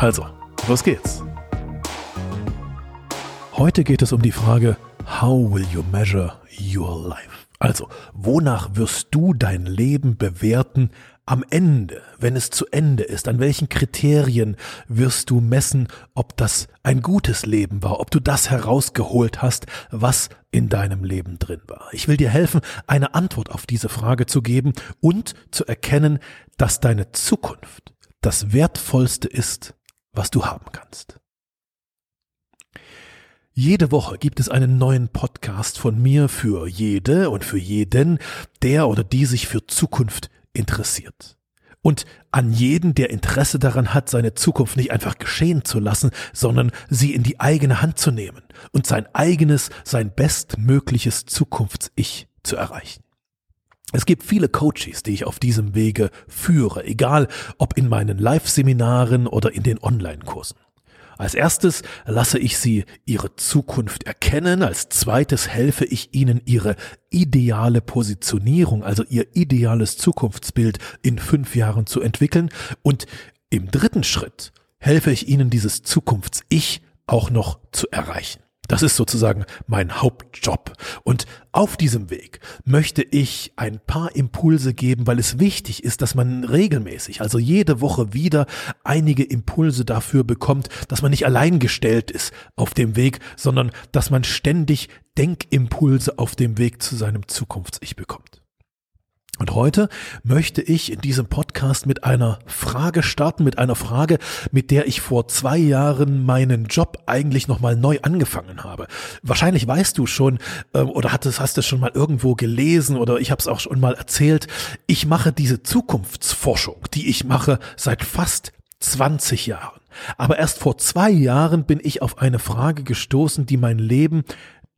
Also, los geht's. Heute geht es um die Frage, how will you measure your life? Also, wonach wirst du dein Leben bewerten am Ende, wenn es zu Ende ist? An welchen Kriterien wirst du messen, ob das ein gutes Leben war, ob du das herausgeholt hast, was in deinem Leben drin war? Ich will dir helfen, eine Antwort auf diese Frage zu geben und zu erkennen, dass deine Zukunft das Wertvollste ist, was du haben kannst. Jede Woche gibt es einen neuen Podcast von mir für jede und für jeden, der oder die sich für Zukunft interessiert. Und an jeden, der Interesse daran hat, seine Zukunft nicht einfach geschehen zu lassen, sondern sie in die eigene Hand zu nehmen und sein eigenes, sein bestmögliches Zukunfts-Ich zu erreichen. Es gibt viele Coaches, die ich auf diesem Wege führe, egal ob in meinen Live-Seminaren oder in den Online-Kursen. Als erstes lasse ich sie ihre Zukunft erkennen, als zweites helfe ich ihnen ihre ideale Positionierung, also ihr ideales Zukunftsbild in fünf Jahren zu entwickeln und im dritten Schritt helfe ich ihnen dieses Zukunfts-Ich auch noch zu erreichen. Das ist sozusagen mein Hauptjob. Und auf diesem Weg möchte ich ein paar Impulse geben, weil es wichtig ist, dass man regelmäßig, also jede Woche wieder einige Impulse dafür bekommt, dass man nicht allein gestellt ist auf dem Weg, sondern dass man ständig Denkimpulse auf dem Weg zu seinem Zukunfts-Ich bekommt. Und heute möchte ich in diesem Podcast mit einer Frage starten, mit einer Frage, mit der ich vor zwei Jahren meinen Job eigentlich nochmal neu angefangen habe. Wahrscheinlich weißt du schon äh, oder hattest, hast es schon mal irgendwo gelesen oder ich habe es auch schon mal erzählt. Ich mache diese Zukunftsforschung, die ich mache seit fast 20 Jahren. Aber erst vor zwei Jahren bin ich auf eine Frage gestoßen, die mein Leben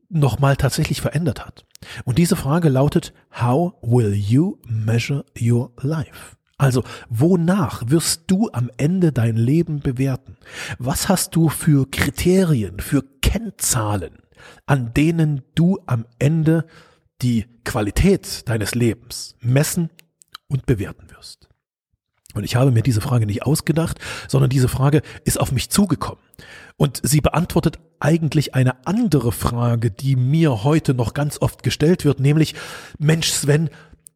nochmal tatsächlich verändert hat. Und diese Frage lautet, how will you measure your life? Also, wonach wirst du am Ende dein Leben bewerten? Was hast du für Kriterien, für Kennzahlen, an denen du am Ende die Qualität deines Lebens messen und bewerten wirst? Und ich habe mir diese Frage nicht ausgedacht, sondern diese Frage ist auf mich zugekommen. Und sie beantwortet eigentlich eine andere Frage, die mir heute noch ganz oft gestellt wird, nämlich, Mensch Sven,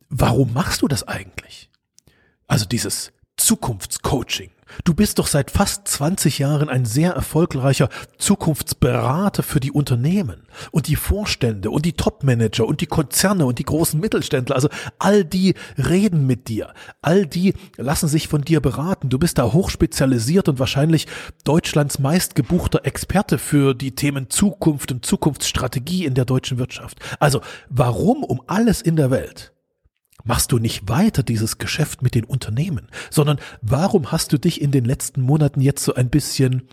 warum machst du das eigentlich? Also dieses Zukunftscoaching. Du bist doch seit fast 20 Jahren ein sehr erfolgreicher Zukunftsberater für die Unternehmen und die Vorstände und die Topmanager und die Konzerne und die großen Mittelständler. Also all die reden mit dir. All die lassen sich von dir beraten. Du bist da hochspezialisiert und wahrscheinlich Deutschlands meistgebuchter Experte für die Themen Zukunft und Zukunftsstrategie in der deutschen Wirtschaft. Also warum um alles in der Welt machst du nicht weiter dieses Geschäft mit den Unternehmen, sondern warum hast du dich in den letzten Monaten jetzt so ein bisschen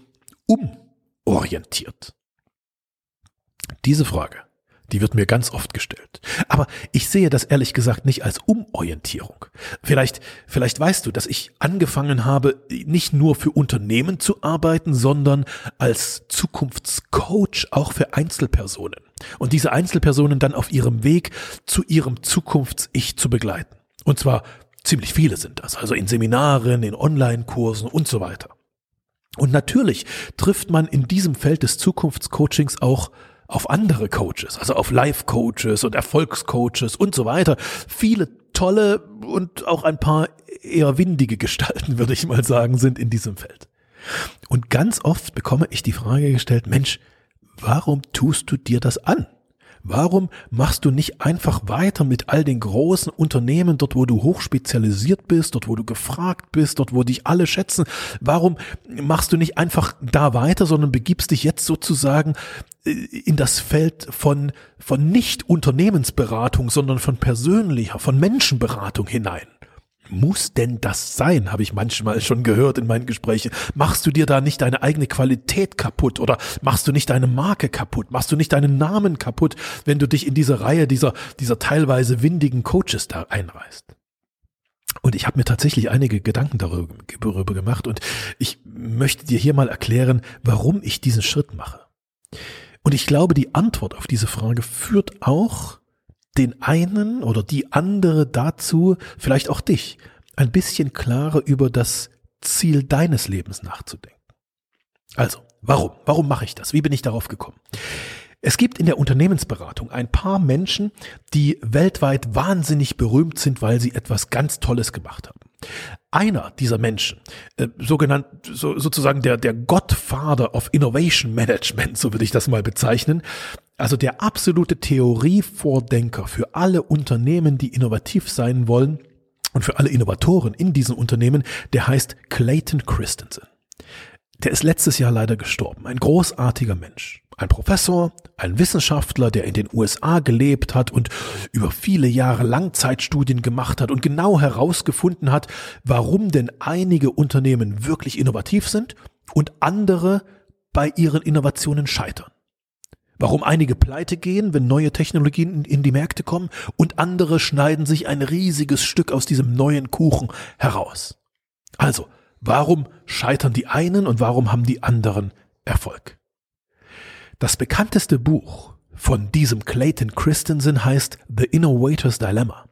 umorientiert? Diese Frage, die wird mir ganz oft gestellt. Aber ich sehe das ehrlich gesagt nicht als Umorientierung. Vielleicht, vielleicht weißt du, dass ich angefangen habe, nicht nur für Unternehmen zu arbeiten, sondern als Zukunftscoach auch für Einzelpersonen und diese Einzelpersonen dann auf ihrem Weg zu ihrem Zukunfts-Ich zu begleiten. Und zwar ziemlich viele sind das, also in Seminaren, in Online-Kursen und so weiter. Und natürlich trifft man in diesem Feld des Zukunftscoachings auch auf andere Coaches, also auf Life-Coaches und Erfolgscoaches und so weiter. Viele tolle und auch ein paar eher windige Gestalten, würde ich mal sagen, sind in diesem Feld. Und ganz oft bekomme ich die Frage gestellt, Mensch, warum tust du dir das an? Warum machst du nicht einfach weiter mit all den großen Unternehmen, dort wo du hochspezialisiert bist, dort wo du gefragt bist, dort wo dich alle schätzen? Warum machst du nicht einfach da weiter, sondern begibst dich jetzt sozusagen äh, in das Feld von, von nicht Unternehmensberatung, sondern von persönlicher, von Menschenberatung hinein? Muss denn das sein, habe ich manchmal schon gehört in meinen Gesprächen. Machst du dir da nicht deine eigene Qualität kaputt oder machst du nicht deine Marke kaputt? Machst du nicht deinen Namen kaputt, wenn du dich in diese Reihe dieser, dieser teilweise windigen Coaches da einreißt? Und ich habe mir tatsächlich einige Gedanken darüber gemacht und ich möchte dir hier mal erklären, warum ich diesen Schritt mache. Und ich glaube, die Antwort auf diese Frage führt auch den einen oder die andere dazu, vielleicht auch dich, ein bisschen klarer über das Ziel deines Lebens nachzudenken. Also, warum? Warum mache ich das? Wie bin ich darauf gekommen? Es gibt in der Unternehmensberatung ein paar Menschen, die weltweit wahnsinnig berühmt sind, weil sie etwas ganz Tolles gemacht haben. Einer dieser Menschen, äh, sogenannt, so, sozusagen der, der Godfather of Innovation Management, so würde ich das mal bezeichnen, also der absolute Theorievordenker für alle Unternehmen, die innovativ sein wollen und für alle Innovatoren in diesen Unternehmen, der heißt Clayton Christensen. Der ist letztes Jahr leider gestorben. Ein großartiger Mensch. Ein Professor, ein Wissenschaftler, der in den USA gelebt hat und über viele Jahre Langzeitstudien gemacht hat und genau herausgefunden hat, warum denn einige Unternehmen wirklich innovativ sind und andere bei ihren Innovationen scheitern. Warum einige pleite gehen, wenn neue Technologien in die Märkte kommen und andere schneiden sich ein riesiges Stück aus diesem neuen Kuchen heraus. Also, warum scheitern die einen und warum haben die anderen Erfolg? Das bekannteste Buch von diesem Clayton Christensen heißt The Innovator's Dilemma.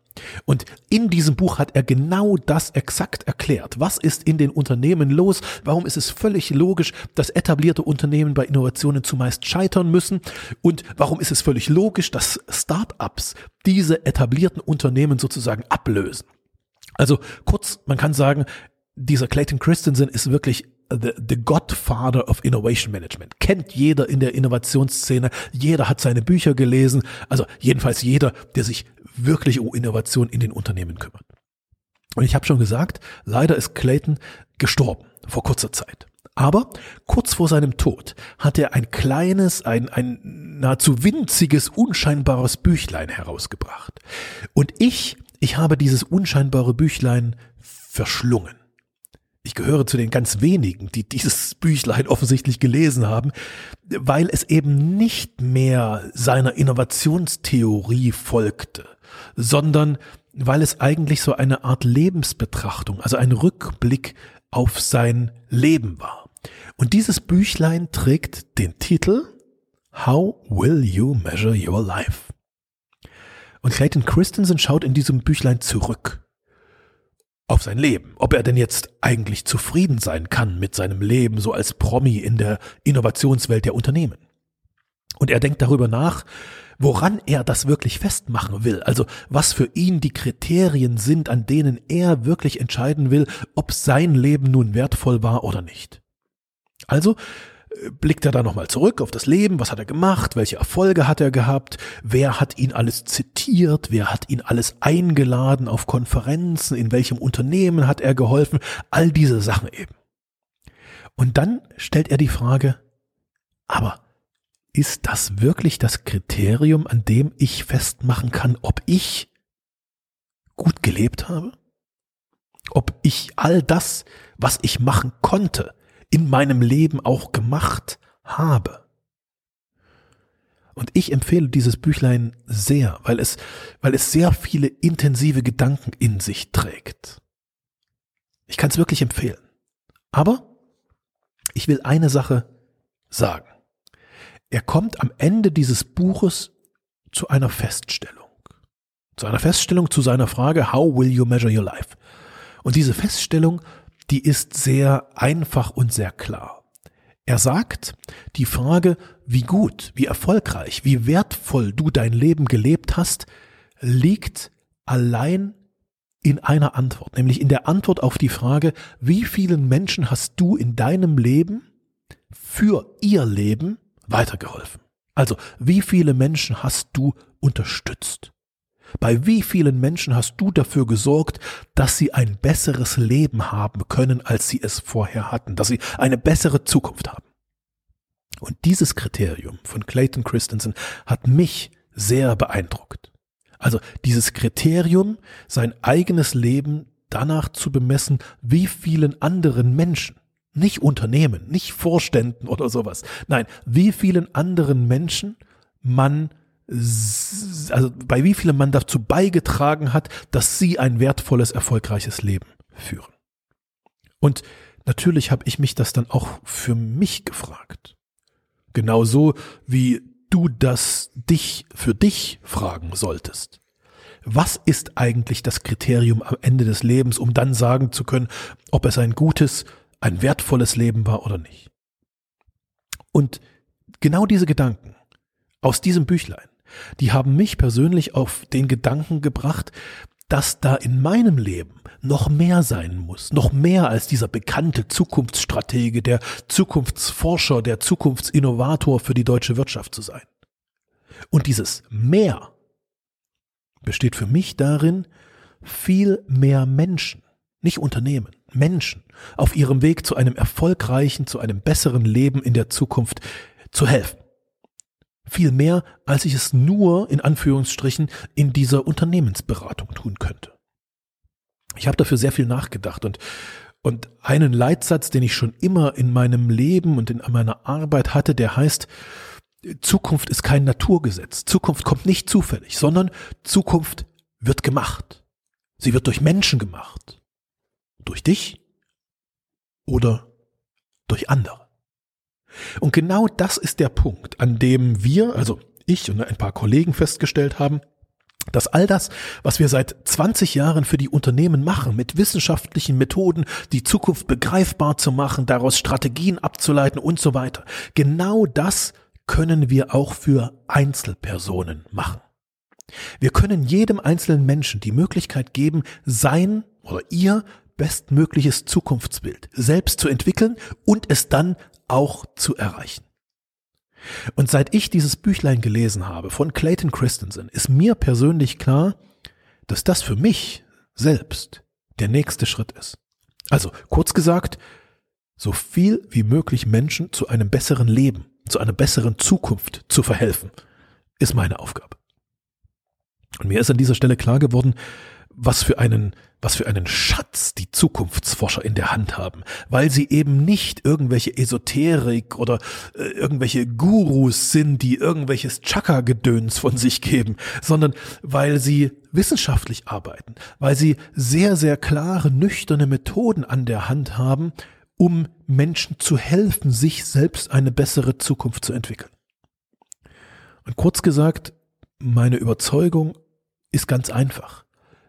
Und in diesem Buch hat er genau das exakt erklärt. Was ist in den Unternehmen los? Warum ist es völlig logisch, dass etablierte Unternehmen bei Innovationen zumeist scheitern müssen? Und warum ist es völlig logisch, dass Start-ups diese etablierten Unternehmen sozusagen ablösen? Also kurz, man kann sagen, dieser Clayton Christensen ist wirklich the, the Godfather of Innovation Management. Kennt jeder in der Innovationsszene, jeder hat seine Bücher gelesen, also jedenfalls jeder, der sich wirklich um Innovation in den Unternehmen kümmert. Und ich habe schon gesagt, leider ist Clayton gestorben vor kurzer Zeit. Aber kurz vor seinem Tod hat er ein kleines, ein, ein nahezu winziges, unscheinbares Büchlein herausgebracht. Und ich, ich habe dieses unscheinbare Büchlein verschlungen. Ich gehöre zu den ganz wenigen, die dieses Büchlein offensichtlich gelesen haben, weil es eben nicht mehr seiner Innovationstheorie folgte, sondern weil es eigentlich so eine Art Lebensbetrachtung, also ein Rückblick auf sein Leben war. Und dieses Büchlein trägt den Titel How Will You Measure Your Life? Und Clayton Christensen schaut in diesem Büchlein zurück auf sein Leben, ob er denn jetzt eigentlich zufrieden sein kann mit seinem Leben so als Promi in der Innovationswelt der Unternehmen. Und er denkt darüber nach, woran er das wirklich festmachen will, also was für ihn die Kriterien sind, an denen er wirklich entscheiden will, ob sein Leben nun wertvoll war oder nicht. Also blickt er da nochmal zurück auf das Leben, was hat er gemacht, welche Erfolge hat er gehabt, wer hat ihn alles zitiert, wer hat ihn alles eingeladen auf Konferenzen, in welchem Unternehmen hat er geholfen, all diese Sachen eben. Und dann stellt er die Frage, aber ist das wirklich das Kriterium, an dem ich festmachen kann, ob ich gut gelebt habe? Ob ich all das, was ich machen konnte, in meinem Leben auch gemacht habe. Und ich empfehle dieses Büchlein sehr, weil es, weil es sehr viele intensive Gedanken in sich trägt. Ich kann es wirklich empfehlen. Aber ich will eine Sache sagen. Er kommt am Ende dieses Buches zu einer Feststellung. Zu einer Feststellung zu seiner Frage, how will you measure your life? Und diese Feststellung die ist sehr einfach und sehr klar. Er sagt, die Frage, wie gut, wie erfolgreich, wie wertvoll du dein Leben gelebt hast, liegt allein in einer Antwort, nämlich in der Antwort auf die Frage, wie vielen Menschen hast du in deinem Leben für ihr Leben weitergeholfen? Also, wie viele Menschen hast du unterstützt? Bei wie vielen Menschen hast du dafür gesorgt, dass sie ein besseres Leben haben können, als sie es vorher hatten, dass sie eine bessere Zukunft haben? Und dieses Kriterium von Clayton Christensen hat mich sehr beeindruckt. Also dieses Kriterium, sein eigenes Leben danach zu bemessen, wie vielen anderen Menschen, nicht Unternehmen, nicht Vorständen oder sowas, nein, wie vielen anderen Menschen man also bei wie vielen man dazu beigetragen hat, dass sie ein wertvolles, erfolgreiches Leben führen. Und natürlich habe ich mich das dann auch für mich gefragt. Genauso wie du das dich für dich fragen solltest. Was ist eigentlich das Kriterium am Ende des Lebens, um dann sagen zu können, ob es ein gutes, ein wertvolles Leben war oder nicht? Und genau diese Gedanken aus diesem Büchlein, die haben mich persönlich auf den Gedanken gebracht, dass da in meinem Leben noch mehr sein muss, noch mehr als dieser bekannte Zukunftsstratege, der Zukunftsforscher, der Zukunftsinnovator für die deutsche Wirtschaft zu sein. Und dieses mehr besteht für mich darin, viel mehr Menschen, nicht Unternehmen, Menschen auf ihrem Weg zu einem erfolgreichen, zu einem besseren Leben in der Zukunft zu helfen viel mehr, als ich es nur in Anführungsstrichen in dieser Unternehmensberatung tun könnte. Ich habe dafür sehr viel nachgedacht und und einen Leitsatz, den ich schon immer in meinem Leben und in meiner Arbeit hatte, der heißt, Zukunft ist kein Naturgesetz. Zukunft kommt nicht zufällig, sondern Zukunft wird gemacht. Sie wird durch Menschen gemacht. Durch dich oder durch andere. Und genau das ist der Punkt, an dem wir, also ich und ein paar Kollegen festgestellt haben, dass all das, was wir seit 20 Jahren für die Unternehmen machen, mit wissenschaftlichen Methoden, die Zukunft begreifbar zu machen, daraus Strategien abzuleiten und so weiter, genau das können wir auch für Einzelpersonen machen. Wir können jedem einzelnen Menschen die Möglichkeit geben, sein oder ihr bestmögliches Zukunftsbild selbst zu entwickeln und es dann auch zu erreichen. Und seit ich dieses Büchlein gelesen habe von Clayton Christensen, ist mir persönlich klar, dass das für mich selbst der nächste Schritt ist. Also kurz gesagt, so viel wie möglich Menschen zu einem besseren Leben, zu einer besseren Zukunft zu verhelfen, ist meine Aufgabe. Und mir ist an dieser Stelle klar geworden, was für einen, was für einen Schatz die Zukunftsforscher in der Hand haben, weil sie eben nicht irgendwelche Esoterik oder äh, irgendwelche Gurus sind, die irgendwelches Chakra-Gedöns von sich geben, sondern weil sie wissenschaftlich arbeiten, weil sie sehr, sehr klare, nüchterne Methoden an der Hand haben, um Menschen zu helfen, sich selbst eine bessere Zukunft zu entwickeln. Und kurz gesagt, meine Überzeugung ist ganz einfach.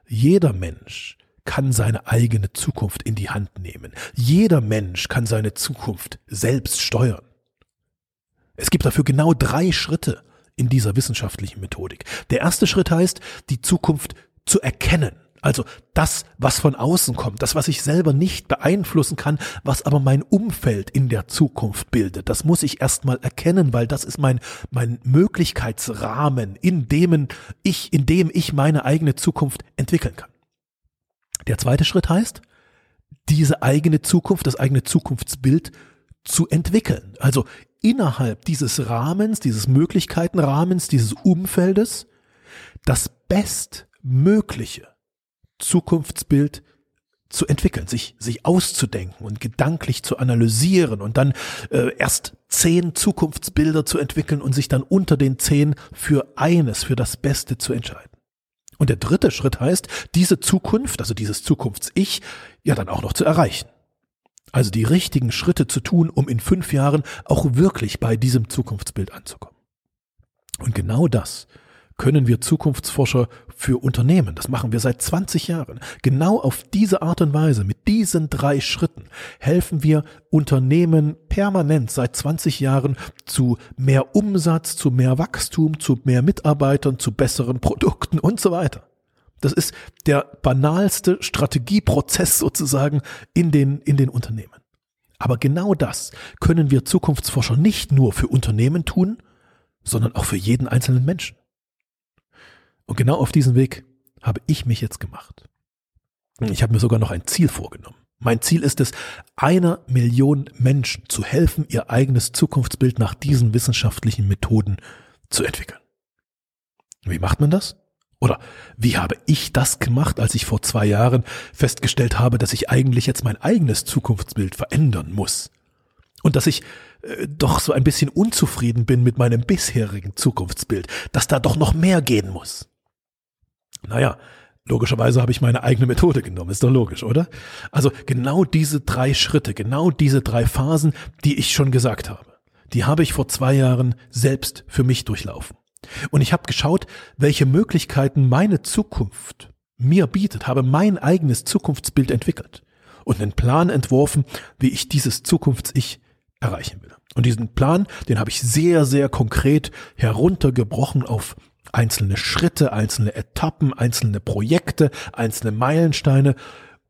Jeder Mensch kann seine eigene Zukunft in die Hand nehmen. Jeder Mensch kann seine Zukunft selbst steuern. Es gibt dafür genau drei Schritte in dieser wissenschaftlichen Methodik. Der erste Schritt heißt, die Zukunft zu erkennen. Also das, was von außen kommt, das, was ich selber nicht beeinflussen kann, was aber mein Umfeld in der Zukunft bildet, das muss ich erstmal erkennen, weil das ist mein, mein Möglichkeitsrahmen, in dem ich, in dem ich meine eigene Zukunft entwickeln kann. Der zweite Schritt heißt, diese eigene Zukunft, das eigene Zukunftsbild zu entwickeln. Also innerhalb dieses Rahmens, dieses Möglichkeitenrahmens, dieses Umfeldes, das Bestmögliche Zukunftsbild zu entwickeln, sich, sich auszudenken und gedanklich zu analysieren und dann äh, erst zehn Zukunftsbilder zu entwickeln und sich dann unter den zehn für eines, für das Beste zu entscheiden. Und der dritte Schritt heißt, diese Zukunft, also dieses Zukunfts-Ich, ja dann auch noch zu erreichen. Also die richtigen Schritte zu tun, um in fünf Jahren auch wirklich bei diesem Zukunftsbild anzukommen. Und genau das können wir Zukunftsforscher für Unternehmen, das machen wir seit 20 Jahren, genau auf diese Art und Weise, mit diesen drei Schritten helfen wir Unternehmen permanent seit 20 Jahren zu mehr Umsatz, zu mehr Wachstum, zu mehr Mitarbeitern, zu besseren Produkten und so weiter. Das ist der banalste Strategieprozess sozusagen in den, in den Unternehmen. Aber genau das können wir Zukunftsforscher nicht nur für Unternehmen tun, sondern auch für jeden einzelnen Menschen. Und genau auf diesen Weg habe ich mich jetzt gemacht. Ich habe mir sogar noch ein Ziel vorgenommen. Mein Ziel ist es, einer Million Menschen zu helfen, ihr eigenes Zukunftsbild nach diesen wissenschaftlichen Methoden zu entwickeln. Wie macht man das? Oder wie habe ich das gemacht, als ich vor zwei Jahren festgestellt habe, dass ich eigentlich jetzt mein eigenes Zukunftsbild verändern muss? Und dass ich äh, doch so ein bisschen unzufrieden bin mit meinem bisherigen Zukunftsbild, dass da doch noch mehr gehen muss. Naja, logischerweise habe ich meine eigene Methode genommen, ist doch logisch, oder? Also genau diese drei Schritte, genau diese drei Phasen, die ich schon gesagt habe, die habe ich vor zwei Jahren selbst für mich durchlaufen. Und ich habe geschaut, welche Möglichkeiten meine Zukunft mir bietet, habe mein eigenes Zukunftsbild entwickelt und einen Plan entworfen, wie ich dieses Zukunfts-Ich erreichen will. Und diesen Plan, den habe ich sehr, sehr konkret heruntergebrochen auf einzelne Schritte, einzelne Etappen, einzelne Projekte, einzelne Meilensteine,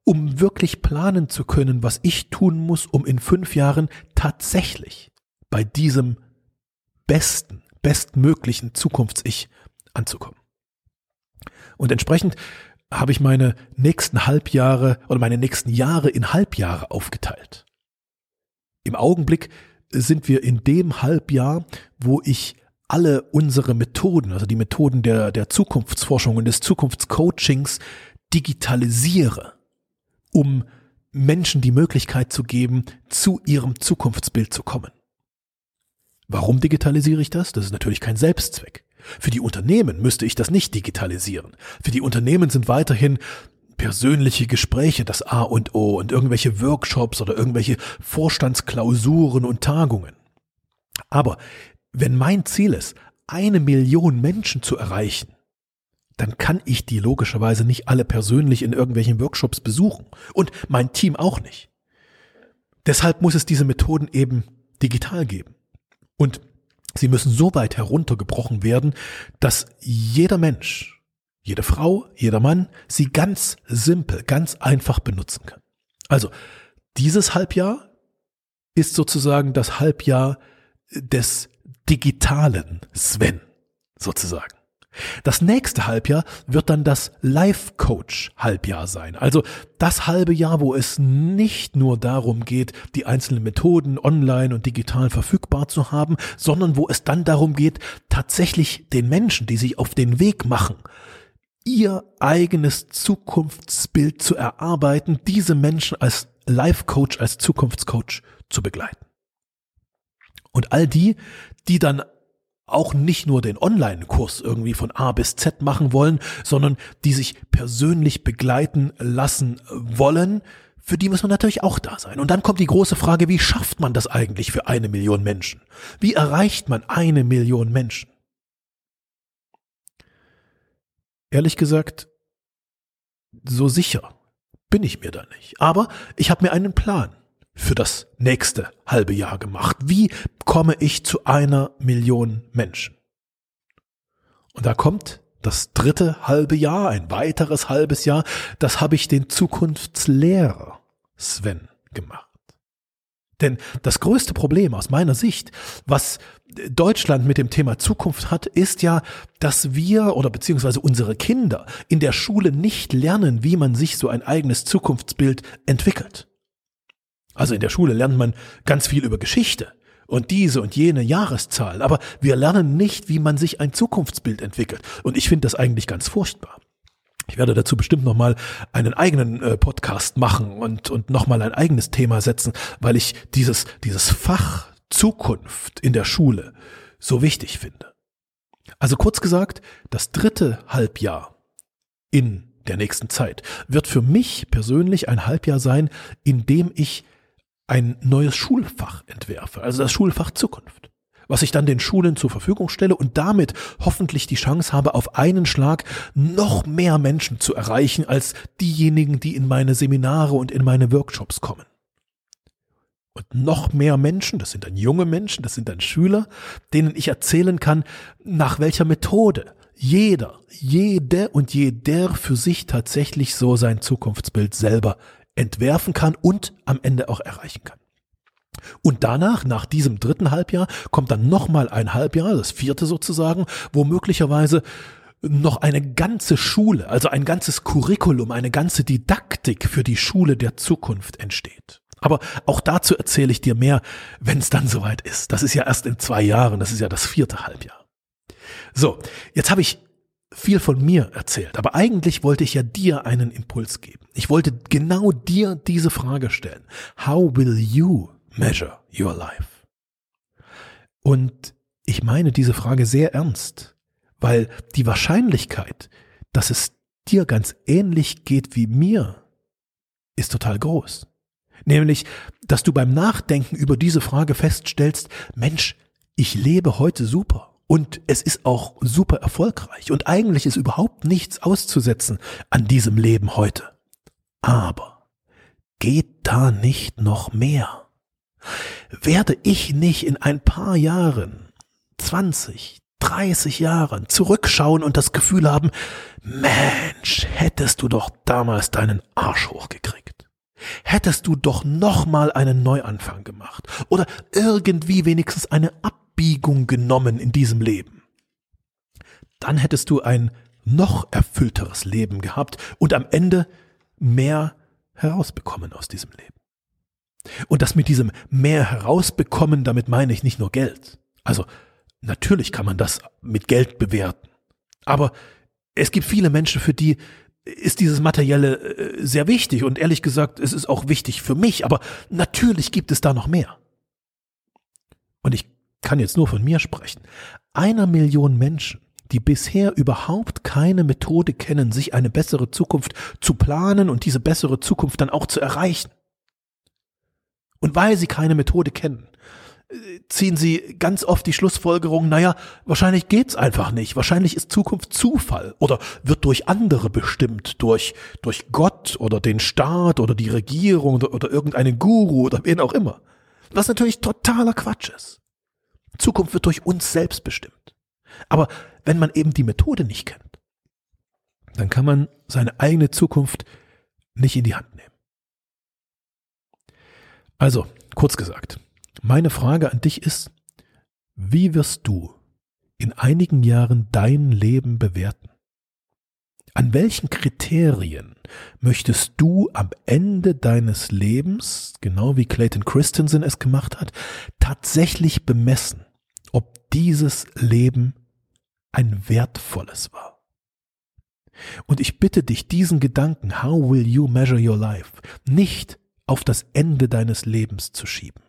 um wirklich planen zu können, was ich tun muss, um in fünf Jahren tatsächlich bei diesem besten, bestmöglichen Zukunfts-Ich anzukommen. Und entsprechend habe ich meine nächsten Halbjahre oder meine nächsten Jahre in Halbjahre aufgeteilt. Im Augenblick sind wir in dem Halbjahr, wo ich alle unsere Methoden, also die Methoden der, der Zukunftsforschung und des Zukunftscoachings digitalisiere, um Menschen die Möglichkeit zu geben, zu ihrem Zukunftsbild zu kommen. Warum digitalisiere ich das? Das ist natürlich kein Selbstzweck. Für die Unternehmen müsste ich das nicht digitalisieren. Für die Unternehmen sind weiterhin persönliche Gespräche das A und O und irgendwelche Workshops oder irgendwelche Vorstandsklausuren und Tagungen. Aber wenn mein Ziel ist, eine Million Menschen zu erreichen, dann kann ich die logischerweise nicht alle persönlich in irgendwelchen Workshops besuchen und mein Team auch nicht. Deshalb muss es diese Methoden eben digital geben. Und sie müssen so weit heruntergebrochen werden, dass jeder Mensch jede Frau, jeder Mann sie ganz simpel, ganz einfach benutzen kann. Also dieses Halbjahr ist sozusagen das Halbjahr des digitalen Sven sozusagen. Das nächste Halbjahr wird dann das Life Coach Halbjahr sein. Also das halbe Jahr, wo es nicht nur darum geht, die einzelnen Methoden online und digital verfügbar zu haben, sondern wo es dann darum geht, tatsächlich den Menschen, die sich auf den Weg machen, ihr eigenes Zukunftsbild zu erarbeiten, diese Menschen als Life Coach, als Zukunftscoach zu begleiten. Und all die, die dann auch nicht nur den Online-Kurs irgendwie von A bis Z machen wollen, sondern die sich persönlich begleiten lassen wollen, für die muss man natürlich auch da sein. Und dann kommt die große Frage, wie schafft man das eigentlich für eine Million Menschen? Wie erreicht man eine Million Menschen? ehrlich gesagt, so sicher bin ich mir da nicht. Aber ich habe mir einen Plan für das nächste halbe Jahr gemacht. Wie komme ich zu einer Million Menschen? Und da kommt das dritte halbe Jahr, ein weiteres halbes Jahr, das habe ich den Zukunftslehrer Sven gemacht. Denn das größte Problem aus meiner Sicht, was Deutschland mit dem Thema Zukunft hat, ist ja, dass wir oder beziehungsweise unsere Kinder in der Schule nicht lernen, wie man sich so ein eigenes Zukunftsbild entwickelt. Also in der Schule lernt man ganz viel über Geschichte und diese und jene Jahreszahl, aber wir lernen nicht, wie man sich ein Zukunftsbild entwickelt. Und ich finde das eigentlich ganz furchtbar. Ich werde dazu bestimmt nochmal einen eigenen äh, Podcast machen und, und nochmal ein eigenes Thema setzen, weil ich dieses, dieses Fach Zukunft in der Schule so wichtig finde. Also kurz gesagt, das dritte Halbjahr in der nächsten Zeit wird für mich persönlich ein Halbjahr sein, in dem ich ein neues Schulfach entwerfe, also das Schulfach Zukunft, was ich dann den Schulen zur Verfügung stelle und damit hoffentlich die Chance habe, auf einen Schlag noch mehr Menschen zu erreichen als diejenigen, die in meine Seminare und in meine Workshops kommen. Und noch mehr Menschen, das sind dann junge Menschen, das sind dann Schüler, denen ich erzählen kann, nach welcher Methode jeder, jede und jeder für sich tatsächlich so sein Zukunftsbild selber entwerfen kann und am Ende auch erreichen kann. Und danach, nach diesem dritten Halbjahr, kommt dann nochmal ein Halbjahr, das vierte sozusagen, wo möglicherweise noch eine ganze Schule, also ein ganzes Curriculum, eine ganze Didaktik für die Schule der Zukunft entsteht. Aber auch dazu erzähle ich dir mehr, wenn es dann soweit ist. Das ist ja erst in zwei Jahren, das ist ja das vierte Halbjahr. So, jetzt habe ich viel von mir erzählt, aber eigentlich wollte ich ja dir einen Impuls geben. Ich wollte genau dir diese Frage stellen. How will you measure your life? Und ich meine diese Frage sehr ernst, weil die Wahrscheinlichkeit, dass es dir ganz ähnlich geht wie mir, ist total groß. Nämlich, dass du beim Nachdenken über diese Frage feststellst, Mensch, ich lebe heute super und es ist auch super erfolgreich und eigentlich ist überhaupt nichts auszusetzen an diesem Leben heute. Aber geht da nicht noch mehr? Werde ich nicht in ein paar Jahren, 20, 30 Jahren zurückschauen und das Gefühl haben, Mensch, hättest du doch damals deinen Arsch hochgekriegt hättest du doch nochmal einen Neuanfang gemacht oder irgendwie wenigstens eine Abbiegung genommen in diesem Leben. Dann hättest du ein noch erfüllteres Leben gehabt und am Ende mehr herausbekommen aus diesem Leben. Und das mit diesem mehr herausbekommen, damit meine ich nicht nur Geld. Also natürlich kann man das mit Geld bewerten. Aber es gibt viele Menschen, für die ist dieses Materielle äh, sehr wichtig und ehrlich gesagt, es ist auch wichtig für mich, aber natürlich gibt es da noch mehr. Und ich kann jetzt nur von mir sprechen. Einer Million Menschen, die bisher überhaupt keine Methode kennen, sich eine bessere Zukunft zu planen und diese bessere Zukunft dann auch zu erreichen. Und weil sie keine Methode kennen, ziehen sie ganz oft die Schlussfolgerung, naja, wahrscheinlich geht's einfach nicht. Wahrscheinlich ist Zukunft Zufall oder wird durch andere bestimmt, durch, durch Gott oder den Staat oder die Regierung oder, oder irgendeinen Guru oder wen auch immer. Was natürlich totaler Quatsch ist. Zukunft wird durch uns selbst bestimmt. Aber wenn man eben die Methode nicht kennt, dann kann man seine eigene Zukunft nicht in die Hand nehmen. Also, kurz gesagt, meine Frage an dich ist, wie wirst du in einigen Jahren dein Leben bewerten? An welchen Kriterien möchtest du am Ende deines Lebens, genau wie Clayton Christensen es gemacht hat, tatsächlich bemessen, ob dieses Leben ein wertvolles war? Und ich bitte dich, diesen Gedanken, how will you measure your life, nicht auf das Ende deines Lebens zu schieben.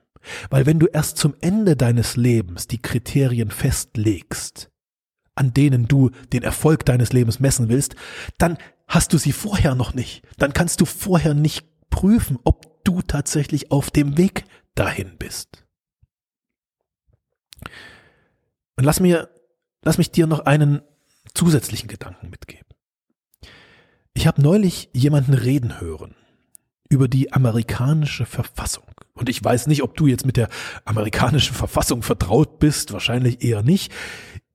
Weil wenn du erst zum Ende deines Lebens die Kriterien festlegst, an denen du den Erfolg deines Lebens messen willst, dann hast du sie vorher noch nicht. Dann kannst du vorher nicht prüfen, ob du tatsächlich auf dem Weg dahin bist. Und lass mir, lass mich dir noch einen zusätzlichen Gedanken mitgeben. Ich habe neulich jemanden reden hören über die amerikanische Verfassung. Und ich weiß nicht, ob du jetzt mit der amerikanischen Verfassung vertraut bist, wahrscheinlich eher nicht.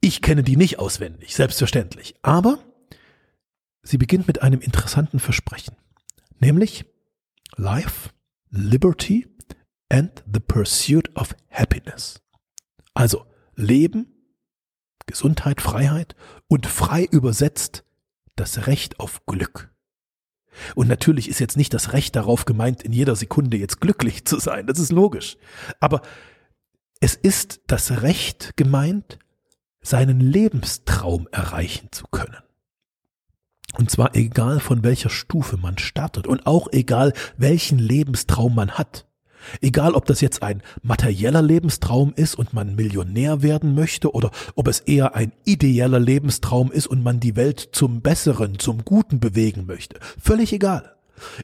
Ich kenne die nicht auswendig, selbstverständlich. Aber sie beginnt mit einem interessanten Versprechen, nämlich Life, Liberty and the Pursuit of Happiness. Also Leben, Gesundheit, Freiheit und frei übersetzt das Recht auf Glück. Und natürlich ist jetzt nicht das Recht darauf gemeint, in jeder Sekunde jetzt glücklich zu sein. Das ist logisch. Aber es ist das Recht gemeint, seinen Lebenstraum erreichen zu können. Und zwar egal von welcher Stufe man startet und auch egal welchen Lebenstraum man hat. Egal, ob das jetzt ein materieller Lebenstraum ist und man Millionär werden möchte oder ob es eher ein ideeller Lebenstraum ist und man die Welt zum Besseren, zum Guten bewegen möchte. Völlig egal.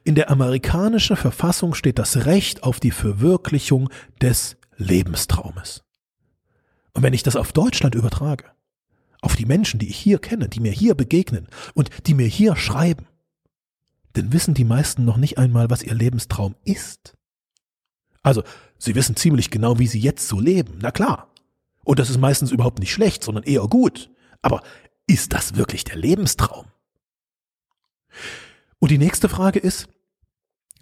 In der amerikanischen Verfassung steht das Recht auf die Verwirklichung des Lebenstraumes. Und wenn ich das auf Deutschland übertrage, auf die Menschen, die ich hier kenne, die mir hier begegnen und die mir hier schreiben, dann wissen die meisten noch nicht einmal, was ihr Lebenstraum ist. Also, sie wissen ziemlich genau, wie sie jetzt so leben. Na klar. Und das ist meistens überhaupt nicht schlecht, sondern eher gut. Aber ist das wirklich der Lebenstraum? Und die nächste Frage ist,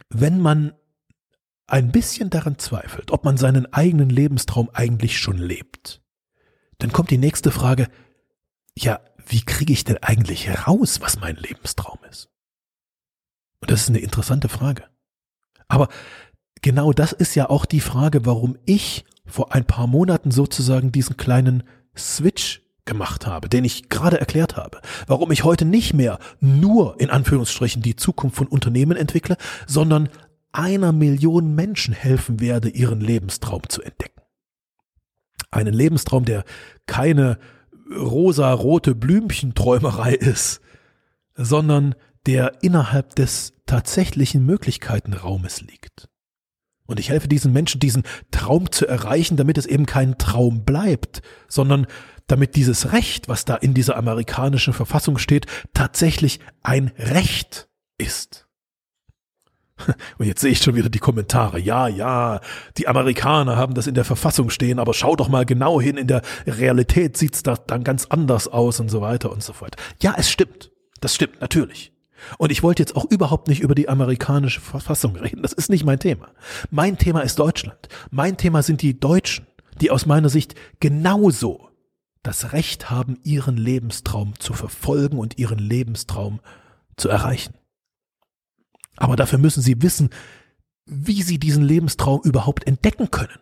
wenn man ein bisschen daran zweifelt, ob man seinen eigenen Lebenstraum eigentlich schon lebt, dann kommt die nächste Frage, ja, wie kriege ich denn eigentlich heraus, was mein Lebenstraum ist? Und das ist eine interessante Frage. Aber genau das ist ja auch die Frage, warum ich vor ein paar Monaten sozusagen diesen kleinen Switch gemacht habe, den ich gerade erklärt habe, warum ich heute nicht mehr nur in Anführungsstrichen die Zukunft von Unternehmen entwickle, sondern einer Million Menschen helfen werde, ihren Lebenstraum zu entdecken. Einen Lebenstraum, der keine rosa-rote Blümchenträumerei ist, sondern der innerhalb des tatsächlichen Möglichkeitenraumes liegt. Und ich helfe diesen Menschen, diesen Traum zu erreichen, damit es eben kein Traum bleibt, sondern damit dieses Recht, was da in dieser amerikanischen Verfassung steht, tatsächlich ein Recht ist. Und jetzt sehe ich schon wieder die Kommentare. Ja, ja, die Amerikaner haben das in der Verfassung stehen, aber schau doch mal genau hin, in der Realität sieht's da dann ganz anders aus und so weiter und so fort. Ja, es stimmt. Das stimmt, natürlich. Und ich wollte jetzt auch überhaupt nicht über die amerikanische Verfassung reden. Das ist nicht mein Thema. Mein Thema ist Deutschland. Mein Thema sind die Deutschen, die aus meiner Sicht genauso das Recht haben, ihren Lebenstraum zu verfolgen und ihren Lebenstraum zu erreichen. Aber dafür müssen sie wissen, wie sie diesen Lebenstraum überhaupt entdecken können.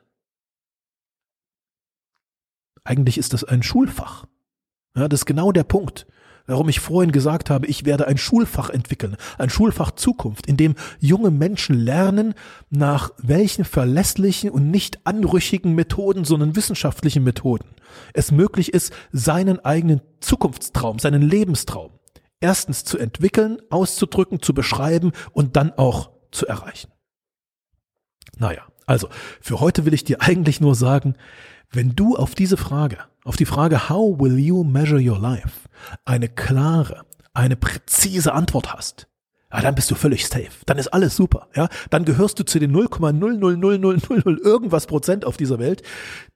Eigentlich ist das ein Schulfach. Ja, das ist genau der Punkt, warum ich vorhin gesagt habe, ich werde ein Schulfach entwickeln, ein Schulfach Zukunft, in dem junge Menschen lernen, nach welchen verlässlichen und nicht anrüchigen Methoden, sondern wissenschaftlichen Methoden es möglich ist, seinen eigenen Zukunftstraum, seinen Lebenstraum erstens zu entwickeln, auszudrücken, zu beschreiben und dann auch zu erreichen. Naja, also für heute will ich dir eigentlich nur sagen, wenn du auf diese Frage, auf die Frage, how will you measure your life, eine klare, eine präzise Antwort hast, ja, dann bist du völlig safe. Dann ist alles super. Ja, dann gehörst du zu den 0,00000 irgendwas Prozent auf dieser Welt,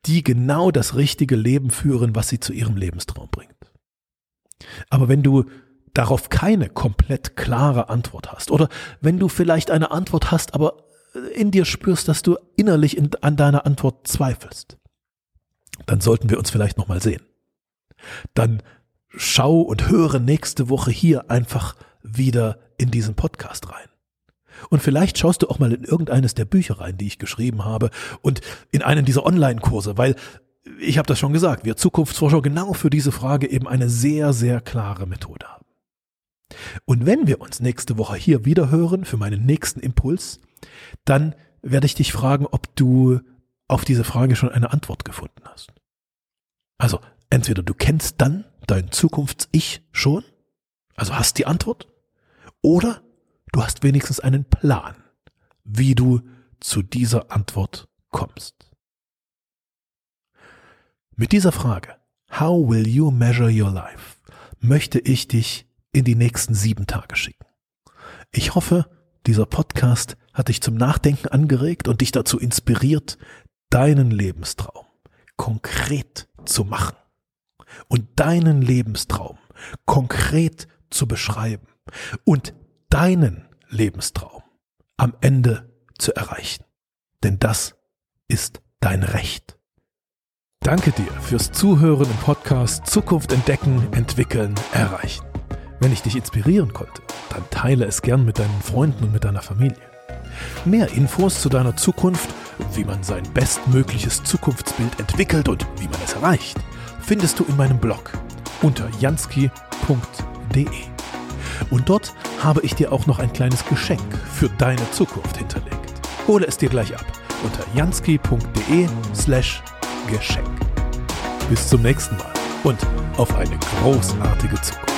die genau das richtige Leben führen, was sie zu ihrem Lebenstraum bringt. Aber wenn du darauf keine komplett klare Antwort hast oder wenn du vielleicht eine Antwort hast, aber in dir spürst, dass du innerlich in, an deiner Antwort zweifelst, dann sollten wir uns vielleicht noch mal sehen. Dann schau und höre nächste Woche hier einfach wieder in diesen Podcast rein. Und vielleicht schaust du auch mal in irgendeines der Bücher rein, die ich geschrieben habe und in einen dieser Online-Kurse, weil ich habe das schon gesagt, wir Zukunftsforscher genau für diese Frage eben eine sehr, sehr klare Methode haben. Und wenn wir uns nächste Woche hier wieder hören für meinen nächsten Impuls, dann werde ich dich fragen, ob du auf diese Frage schon eine Antwort gefunden hast. Also entweder du kennst dann dein Zukunfts-Ich schon, also hast die Antwort, oder du hast wenigstens einen Plan, wie du zu dieser Antwort kommst. Mit dieser Frage, How will you measure your life, möchte ich dich in die nächsten sieben Tage schicken. Ich hoffe, dieser Podcast hat dich zum Nachdenken angeregt und dich dazu inspiriert, deinen Lebenstraum konkret zu machen und deinen Lebenstraum konkret zu beschreiben und deinen Lebenstraum am Ende zu erreichen. Denn das ist dein Recht. Danke dir fürs Zuhören im Podcast Zukunft entdecken, entwickeln, erreichen. Wenn ich dich inspirieren konnte, dann teile es gern mit deinen Freunden und mit deiner Familie. Mehr Infos zu deiner Zukunft, wie man sein bestmögliches Zukunftsbild entwickelt und wie man es erreicht, findest du in meinem Blog unter jansky.de. Und dort habe ich dir auch noch ein kleines Geschenk für deine Zukunft hinterlegt. Hole es dir gleich ab unter jansky.de slash Geschenk. Bis zum nächsten Mal und auf eine großartige Zukunft.